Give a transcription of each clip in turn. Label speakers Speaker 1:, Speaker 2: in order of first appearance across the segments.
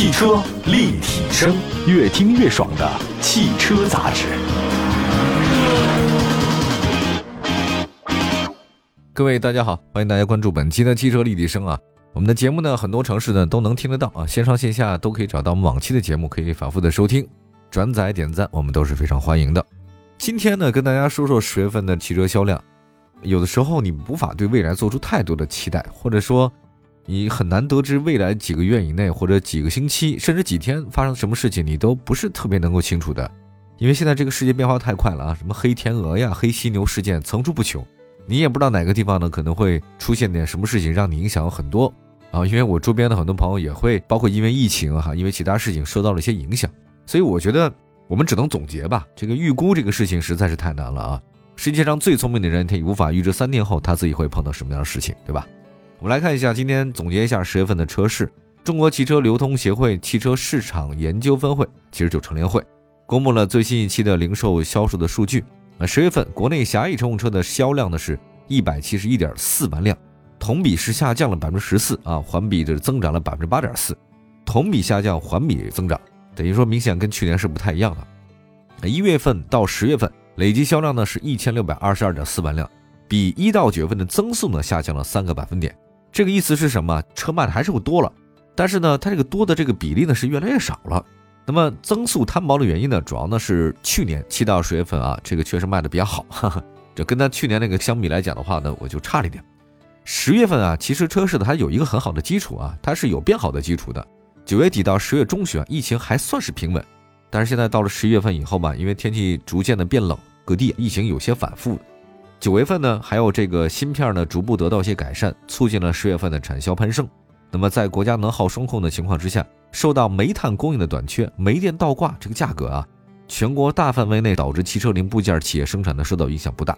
Speaker 1: 汽车立体声，越听越爽的汽车杂志。
Speaker 2: 各位大家好，欢迎大家关注本期的汽车立体声啊。我们的节目呢，很多城市呢都能听得到啊，线上线下都可以找到我们往期的节目，可以反复的收听、转载、点赞，我们都是非常欢迎的。今天呢，跟大家说说十月份的汽车销量。有的时候你无法对未来做出太多的期待，或者说。你很难得知未来几个月以内，或者几个星期，甚至几天发生什么事情，你都不是特别能够清楚的，因为现在这个世界变化太快了啊！什么黑天鹅呀、黑犀牛事件层出不穷，你也不知道哪个地方呢可能会出现点什么事情，让你影响很多啊！因为我周边的很多朋友也会，包括因为疫情哈，因为其他事情受到了一些影响，所以我觉得我们只能总结吧，这个预估这个事情实在是太难了啊！世界上最聪明的人，他也无法预知三天后他自己会碰到什么样的事情，对吧？我们来看一下，今天总结一下十月份的车市。中国汽车流通协会汽车市场研究分会，其实就成联会，公布了最新一期的零售销售的数据。那十月份国内狭义乘用车的销量呢是一百七十一点四万辆，同比是下降了百分之十四啊，环比是增长了百分之八点四，同比下降，环比增长，等于说明显跟去年是不太一样的。一月份到十月份累计销量呢是一千六百二十二点四万辆，比一到九月份的增速呢下降了三个百分点。这个意思是什么？车卖的还是会多了，但是呢，它这个多的这个比例呢是越来越少了。那么增速摊薄的原因呢，主要呢是去年七到十月份啊，这个确实卖的比较好，哈哈，这跟它去年那个相比来讲的话呢，我就差了一点。十月份啊，其实车市的它有一个很好的基础啊，它是有变好的基础的。九月底到十月中旬啊，疫情还算是平稳，但是现在到了十一月份以后吧，因为天气逐渐的变冷，各地疫情有些反复。九月份呢，还有这个芯片呢，逐步得到一些改善，促进了十月份的产销攀升。那么在国家能耗双控的情况之下，受到煤炭供应的短缺、煤电倒挂，这个价格啊，全国大范围内导致汽车零部件企业生产的受到影响不大。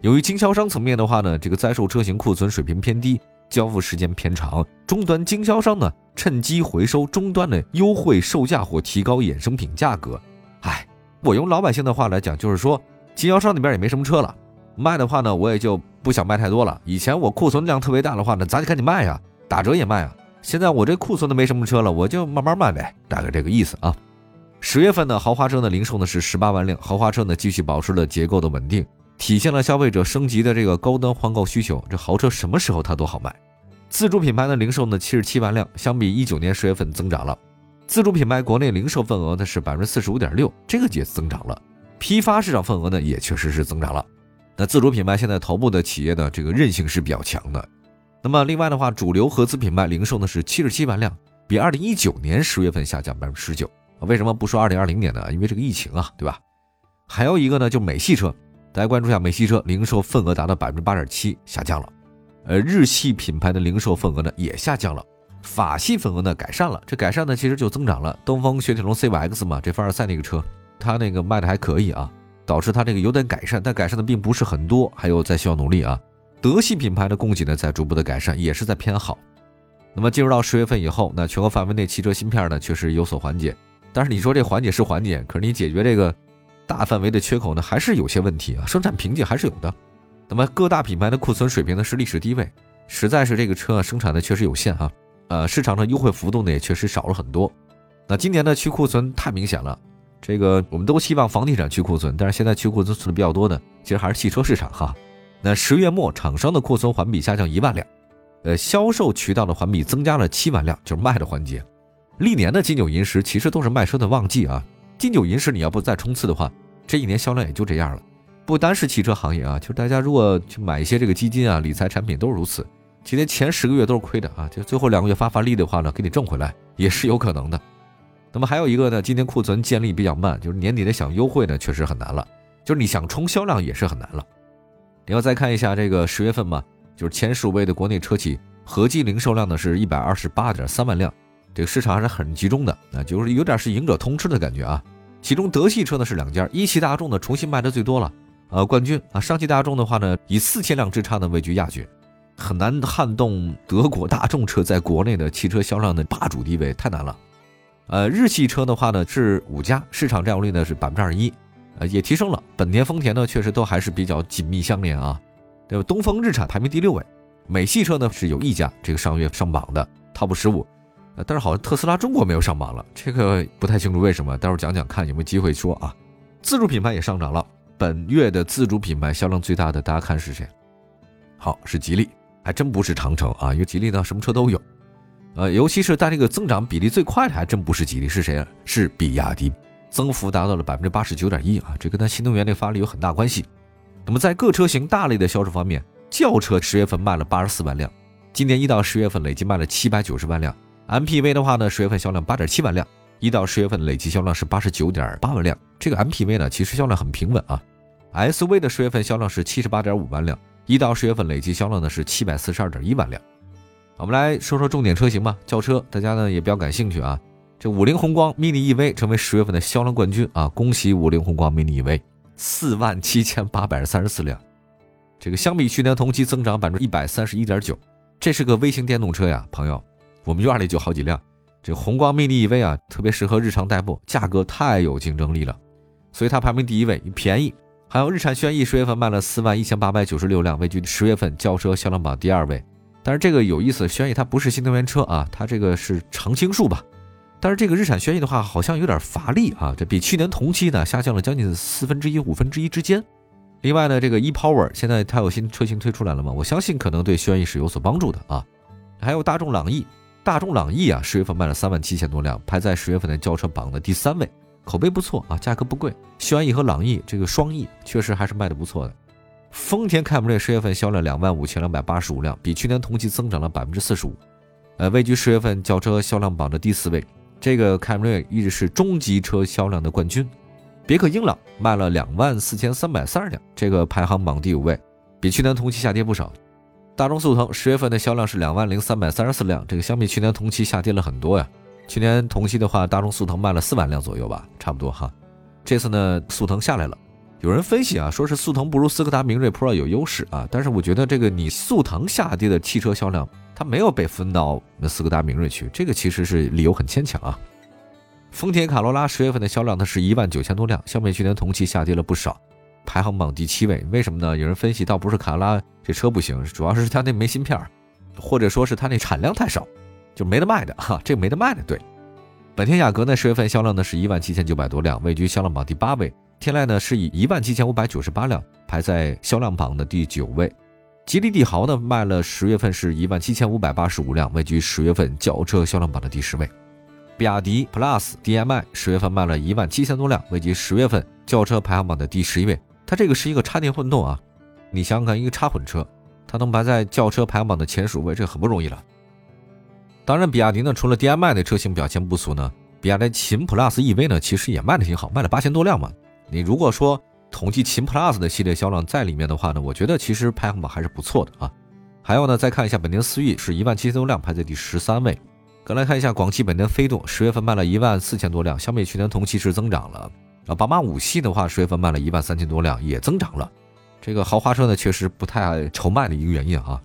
Speaker 2: 由于经销商层面的话呢，这个在售车型库存水平偏低，交付时间偏长，终端经销商呢趁机回收终端的优惠售价或提高衍生品价格。哎，我用老百姓的话来讲，就是说经销商那边也没什么车了。卖的话呢，我也就不想卖太多了。以前我库存量特别大的话呢，咱就赶紧卖呀，打折也卖啊。现在我这库存都没什么车了，我就慢慢卖呗，大概这个意思啊。十月份呢豪华车呢，零售呢是十八万辆，豪华车呢继续保持了结构的稳定，体现了消费者升级的这个高端换购需求。这豪车什么时候它都好卖。自主品牌的零售呢七十七万辆，相比一九年十月份增长了。自主品牌国内零售份额呢是百分之四十五点六，这个也增长了。批发市场份额呢也确实是增长了。那自主品牌现在头部的企业的这个韧性是比较强的。那么另外的话，主流合资品牌零售呢是七十七万辆，比二零一九年十月份下降百分之十九。为什么不说二零二零年呢？因为这个疫情啊，对吧？还有一个呢，就美系车，大家关注一下美系车零售份额达到百分之八点七，下降了。呃，日系品牌的零售份额呢也下降了，法系份额呢改善了。这改善呢其实就增长了。东风雪铁龙 CX 嘛，这凡尔赛那个车，它那个卖的还可以啊。导致它这个有点改善，但改善的并不是很多，还有在需要努力啊。德系品牌的供给呢在逐步的改善，也是在偏好。那么进入到十月份以后，那全国范围内汽车芯片呢确实有所缓解，但是你说这缓解是缓解，可是你解决这个大范围的缺口呢还是有些问题啊，生产瓶颈还是有的。那么各大品牌的库存水平呢是历史低位，实在是这个车啊生产的确实有限啊。呃，市场上优惠幅度呢也确实少了很多。那今年呢去库存太明显了。这个我们都希望房地产去库存，但是现在去库存存的比较多的，其实还是汽车市场哈。那十月末厂商的库存环比下降一万辆，呃，销售渠道的环比增加了七万辆，就是卖的环节。历年的金九银十其实都是卖车的旺季啊，金九银十你要不再冲刺的话，这一年销量也就这样了。不单是汽车行业啊，就是大家如果去买一些这个基金啊、理财产品都是如此。今年前十个月都是亏的啊，就最后两个月发发力的话呢，给你挣回来也是有可能的。那么还有一个呢，今年库存建立比较慢，就是年底的想优惠呢，确实很难了。就是你想冲销量也是很难了。你要再看一下这个十月份嘛，就是前十五位的国内车企合计零售量呢是一百二十八点三万辆，这个市场还是很集中的啊，就是有点是赢者通吃的感觉啊。其中德系车呢是两家，一汽大众呢重新卖的最多了，呃冠军啊，上汽大众的话呢以四千辆之差呢位居亚军，很难撼动德国大众车在国内的汽车销量的霸主地位，太难了。呃，日系车的话呢是五家，市场占有率呢是百分之二十一，呃也提升了。本田、丰田呢确实都还是比较紧密相连啊，对吧？东风日产排名第六位，美系车呢是有一家这个上月上榜的 TOP 十五，呃，但是好像特斯拉中国没有上榜了，这个不太清楚为什么，待会儿讲讲看有没有机会说啊。自主品牌也上涨了，本月的自主品牌销量最大的，大家看是谁？好，是吉利，还真不是长城啊，因为吉利呢什么车都有，呃，尤其是在这个增长比例最快的，还真不是吉利，是谁啊？是比亚迪，增幅达到了百分之八十九点一啊，这跟它新能源的发力有很大关系。那么在各车型大类的销售方面，轿车十月份卖了八十四万辆，今年一到十月份累计卖了七百九十万辆。MPV 的话呢，十月份销量八点七万辆，一到十月份累计销量是八十九点八万辆。这个 MPV 呢，其实销量很平稳啊。SUV 的十月份销量是七十八点五万辆，一到十月份累计销量呢是七百四十二点一万辆。我们来说说重点车型吧，轿车大家呢也比较感兴趣啊。这五菱宏光 mini EV 成为十月份的销量冠军啊，恭喜五菱宏光 mini EV，四万七千八百三十四辆，这个相比去年同期增长百分之一百三十一点九，这是个微型电动车呀，朋友。我们院里就好几辆，这宏光 mini EV 啊，特别适合日常代步，价格太有竞争力了，所以它排名第一位，便宜。还有日产轩逸，十月份卖了四万一千八百九十六辆，位居十月份轿车销量榜第二位。但是这个有意思，轩逸它不是新能源车啊，它这个是常青树吧？但是这个日产轩逸的话，好像有点乏力啊，这比去年同期呢下降了将近四分之一、五分之一之间。另外呢，这个 ePower 现在它有新车型推出来了嘛？我相信可能对轩逸是有所帮助的啊。还有大众朗逸。大众朗逸啊，十月份卖了三万七千多辆，排在十月份的轿车榜的第三位，口碑不错啊，价格不贵。轩逸和朗逸这个双翼确实还是卖的不错的。丰田凯美瑞十月份销量两万五千两百八十五辆，比去年同期增长了百分之四十五，呃，位居十月份轿车销量榜的第四位。这个凯美瑞一直是中级车销量的冠军。别克英朗卖了两万四千三百三十辆，这个排行榜第五位，比去年同期下跌不少。大众速腾十月份的销量是两万零三百三十四辆，这个相比去年同期下跌了很多呀。去年同期的话，大众速腾卖了四万辆左右吧，差不多哈。这次呢，速腾下来了。有人分析啊，说是速腾不如斯柯达明锐 Pro 有优势啊，但是我觉得这个你速腾下跌的汽车销量，它没有被分到那斯柯达明锐去，这个其实是理由很牵强啊。丰田卡罗拉十月份的销量呢是一万九千多辆，相比去年同期下跌了不少。排行榜第七位，为什么呢？有人分析，倒不是卡罗拉这车不行，主要是它那没芯片，或者说是它那产量太少，就没得卖的哈，这个没得卖的。对，本田雅阁呢，十月份销量呢是一万七千九百多辆，位居销量榜第八位。天籁呢是以一万七千五百九十八辆排在销量榜的第九位。吉利帝豪呢卖了十月份是一万七千五百八十五辆，位居十月份轿车销量榜的第十位。比亚迪 Plus DM-i 十月份卖了一万七千多辆，位居十月份轿车排行榜的第十一位。它这个是一个插电混动啊，你想想看，一个插混车，它能排在轿车排行榜的前十位，这很不容易了。当然，比亚迪呢，除了 DM-i 的车型表现不俗呢，比亚迪秦 Plus EV 呢，其实也卖的挺好，卖了八千多辆嘛。你如果说统计秦 Plus 的系列销量在里面的话呢，我觉得其实排行榜还是不错的啊。还有呢，再看一下本田思域是一万七千多辆，排在第十三位。再来看一下广汽本田飞度，十月份卖了一万四千多辆，相比去年同期是增长了。啊，宝马五系的话，十月份卖了一万三千多辆，也增长了。这个豪华车呢，确实不太愁卖的一个原因啊。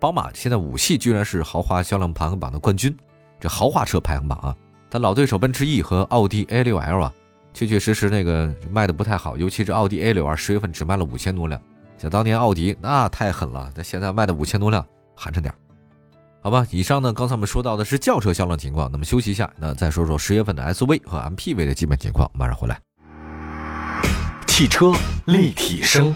Speaker 2: 宝马现在五系居然是豪华销量排行榜的冠军，这豪华车排行榜啊，它老对手奔驰 E 和奥迪 A6L 啊，确确实实那个卖的不太好，尤其是奥迪 A6 十月份只卖了五千多辆。想当年奥迪那太狠了，那现在卖的五千多辆，寒碜点儿好吧，以上呢，刚才我们说到的是轿车销量情况，那么休息一下，那再说说十月份的 SUV 和 MPV 的基本情况，马上回来。
Speaker 1: 汽车立体声，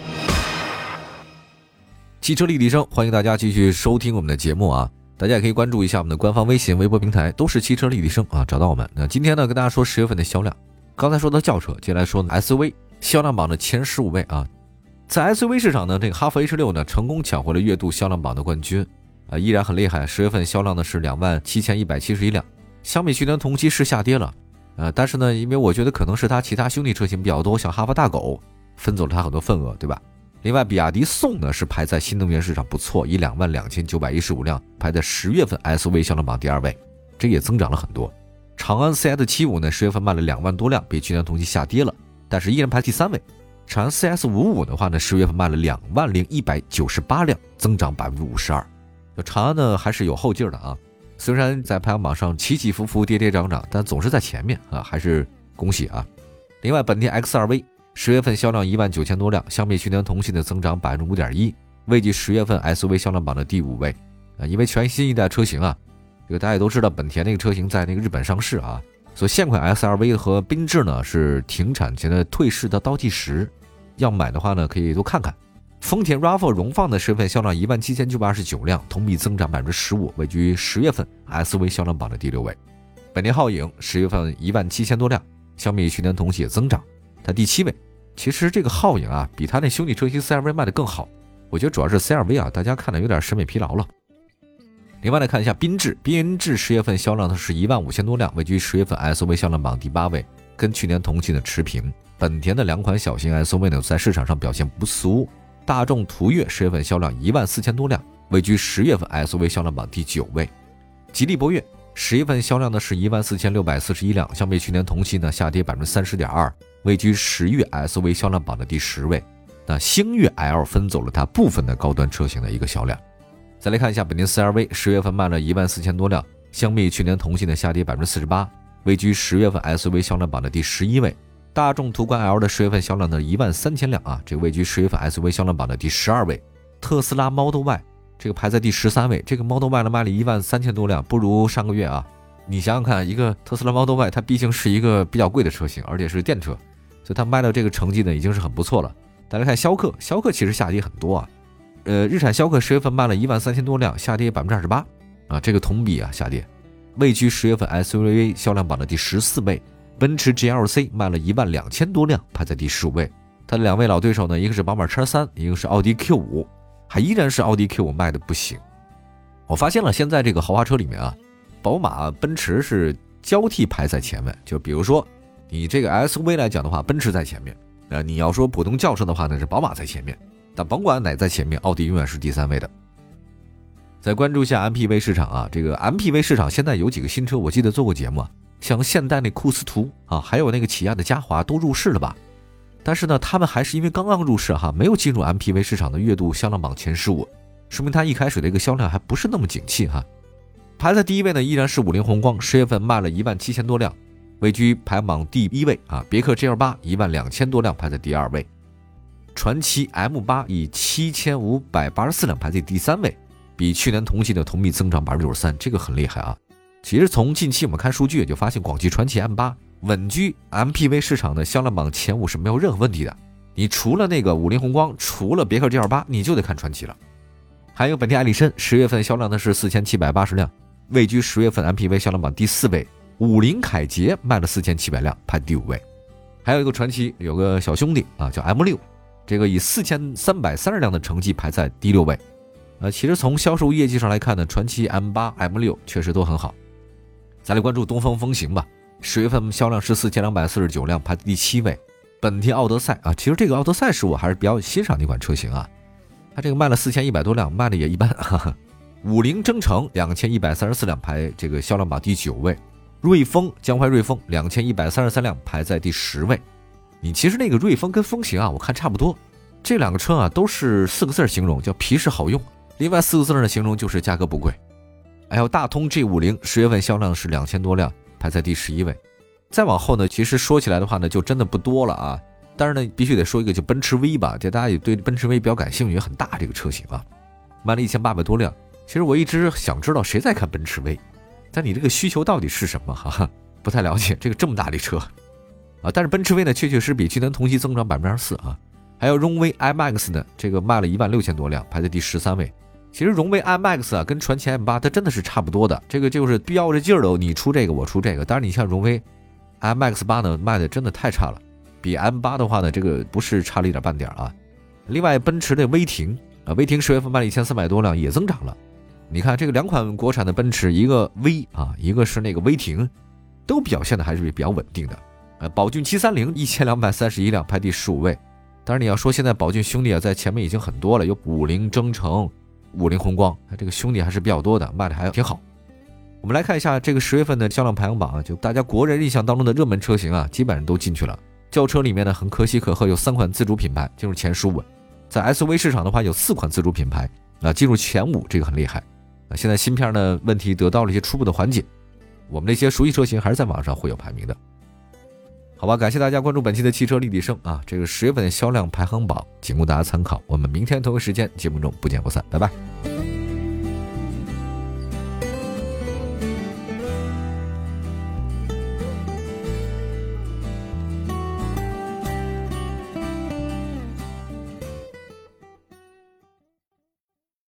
Speaker 2: 汽车立体声，欢迎大家继续收听我们的节目啊！大家也可以关注一下我们的官方微信、微博平台，都是汽车立体声啊，找到我们。那今天呢，跟大家说十月份的销量。刚才说到轿车，接下来说 SUV 销量榜的前十五位啊。在 SUV 市场呢，这个哈弗 H 六呢，成功抢回了月度销量榜的冠军啊，依然很厉害。十月份销量呢是两万七千一百七十一辆，相比去年同期是下跌了。呃，但是呢，因为我觉得可能是它其他兄弟车型比较多，像哈弗大狗分走了它很多份额，对吧？另外，比亚迪宋呢是排在新能源市场不错，以两万两千九百一十五辆排在十月份 SUV 销量榜第二位，这也增长了很多。长安 CS 七五呢十月份卖了两万多辆，比去年同期下跌了，但是依然排第三位。长安 CS 五五的话呢，十月份卖了两万零一百九十八辆，增长百分之五十二。长安呢还是有后劲的啊。虽然在排行榜上起起伏伏、跌跌涨涨，但总是在前面啊，还是恭喜啊！另外，本田 X2V 十月份销量一万九千多辆，相比去年同期的增长百分之五点一，位居十月份 SUV 销量榜的第五位啊。因为全新一代车型啊，这个大家也都知道，本田那个车型在那个日本上市啊，所以现款 SRV 和缤智呢是停产前的退市的倒计时，要买的话呢可以多看看。丰田 RAV4 荣放的十月份销量一万七千九百二十九辆，同比增长百分之十五，位居十月份 SUV 销量榜的第六位。本田皓影十月份一万七千多辆，相比去年同期也增长，它第七位。其实这个皓影啊，比它那兄弟车型 CRV 卖的更好。我觉得主要是 CRV 啊，大家看的有点审美疲劳了。另外来看一下缤智，缤智十月份销量呢是一万五千多辆，位居十月份 SUV 销量榜第八位，跟去年同期的持平。本田的两款小型 SUV 呢，在市场上表现不俗。大众途岳十月份销量一万四千多辆，位居十月份 SUV 销量榜第九位。吉利博越十月份销量呢是一万四千六百四十一辆，相比去年同期呢下跌百分之三十点二，位居十月 SUV 销量榜的第十位。那星越 L 分走了它部分的高端车型的一个销量。再来看一下本田 CRV，十月份卖了一万四千多辆，相比去年同期呢下跌百分之四十八，位居十月份 SUV 销量榜的第十一位。大众途观 L 的十月份销量呢一万三千辆啊，这位居十月份 SUV 销量榜的第十二位。特斯拉 Model Y 这个排在第十三位，这个 Model Y 呢卖了一万三千多辆，不如上个月啊。你想想看，一个特斯拉 Model Y 它毕竟是一个比较贵的车型，而且是电车，所以它卖到这个成绩呢已经是很不错了。再来看逍客，逍客其实下跌很多啊。呃，日产逍客十月份卖了一万三千多辆，下跌百分之二十八啊，这个同比啊下跌，位居十月份 SUV 销量榜的第十四位。奔驰 GLC 卖了一万两千多辆，排在第十五位。它的两位老对手呢，一个是宝马 X3，一个是奥迪 Q5，还依然是奥迪 Q5 卖的不行。我发现了，现在这个豪华车里面啊，宝马、奔驰是交替排在前面。就比如说你这个 SUV 来讲的话，奔驰在前面；呃，你要说普通轿车的话呢，是宝马在前面。但甭管哪在前面，奥迪永远是第三位的。再关注一下 MPV 市场啊，这个 MPV 市场现在有几个新车，我记得做过节目，啊像现代那库斯图啊，还有那个起亚的嘉华都入市了吧？但是呢，他们还是因为刚刚入市哈，没有进入 MPV 市场的月度销量榜前十五，说明它一开始的一个销量还不是那么景气哈。排在第一位呢，依然是五菱宏光，十月份卖了一万七千多辆，位居排行榜第一位啊。别克 GL 八一万两千多辆，排在第二位。传祺 M 八以七千五百八十四辆排在第三位，比去年同期的同比增长百分之九十三，这个很厉害啊！其实从近期我们看数据，也就发现广汽传祺 M 八稳居 MPV 市场的销量榜前五是没有任何问题的。你除了那个五菱宏光，除了别克 GL 八，你就得看传祺了。还有本田艾力绅，十月份销量呢是四千七百八十辆，位居十月份 MPV 销量榜第四位。五菱凯捷卖了四千七百辆，排第五位。还有一个传奇有个小兄弟啊，叫 M 六。这个以四千三百三十辆的成绩排在第六位，呃，其实从销售业绩上来看呢，传奇 M 八、M 六确实都很好。再来关注东风风行吧，十月份销量是四千两百四十九辆，排第七位。本田奥德赛啊，其实这个奥德赛是我还是比较欣赏的一款车型啊，它这个卖了四千一百多辆，卖的也一般。哈哈。五菱征程两千一百三十四辆，排这个销量榜第九位。瑞风江淮瑞风两千一百三十三辆，排在第十位。你其实那个瑞风跟风行啊，我看差不多，这两个车啊都是四个字形容，叫皮实好用。另外四个字的形容就是价格不贵。还有大通 G 五零十月份销量是两千多辆，排在第十一位。再往后呢，其实说起来的话呢，就真的不多了啊。但是呢，必须得说一个，就奔驰 V 吧，这大家也对奔驰 V 比较感兴趣，很大这个车型啊，卖了一千八百多辆。其实我一直想知道谁在看奔驰 V，但你这个需求到底是什么？哈哈，不太了解这个这么大的车。啊，但是奔驰 V 呢，确确实比去年同期增长百分之二十四啊。还有荣威 iMAX 呢，这个卖了一万六千多辆，排在第十三位。其实荣威 iMAX 啊，跟传祺 M 八它真的是差不多的，这个就是标着劲儿的，你出这个我出这个。当然你像荣威 iMAX 八呢，卖的真的太差了，比 M 八的话呢，这个不是差了一点半点啊。另外奔驰的威霆啊，威霆十月份卖了一千三百多辆，也增长了。你看这个两款国产的奔驰，一个 V 啊，一个是那个威霆，都表现的还是比较稳定的。呃宝骏七三零一千两百三十一辆，排第十五位。当然你要说现在宝骏兄弟啊，在前面已经很多了，有五菱征程、五菱宏光，这个兄弟还是比较多的，卖的还挺好。我们来看一下这个十月份的销量排行榜啊，就大家国人印象当中的热门车型啊，基本上都进去了。轿车里面呢，很可喜可贺，有三款自主品牌进入前十五。在 SUV 市场的话，有四款自主品牌啊进入前五，这个很厉害。现在芯片的问题得到了一些初步的缓解，我们那些熟悉车型还是在网上会有排名的。好吧，感谢大家关注本期的汽车立体声啊，这个十月份销量排行榜仅供大家参考。我们明天同一时间节目中不见不散，拜拜。